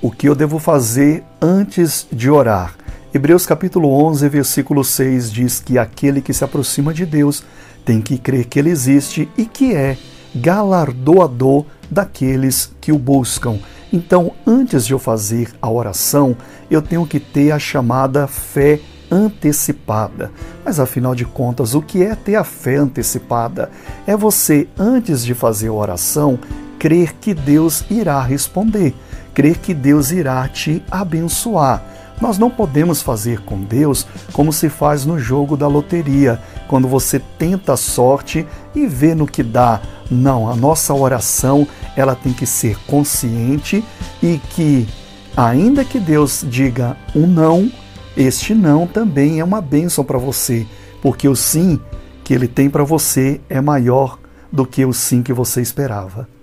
O que eu devo fazer antes de orar? Hebreus capítulo 11, versículo 6 diz que aquele que se aproxima de Deus tem que crer que ele existe e que é galardoador daqueles que o buscam. Então, antes de eu fazer a oração, eu tenho que ter a chamada fé antecipada. Mas afinal de contas, o que é ter a fé antecipada? É você, antes de fazer a oração, crer que Deus irá responder, crer que Deus irá te abençoar. Nós não podemos fazer com Deus como se faz no jogo da loteria, quando você tenta a sorte e vê no que dá. Não, a nossa oração, ela tem que ser consciente e que ainda que Deus diga um não, este não também é uma bênção para você, porque o sim que ele tem para você é maior do que o sim que você esperava.